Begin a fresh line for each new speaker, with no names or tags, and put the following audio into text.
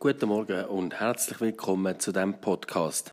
Guten Morgen und herzlich willkommen zu diesem Podcast.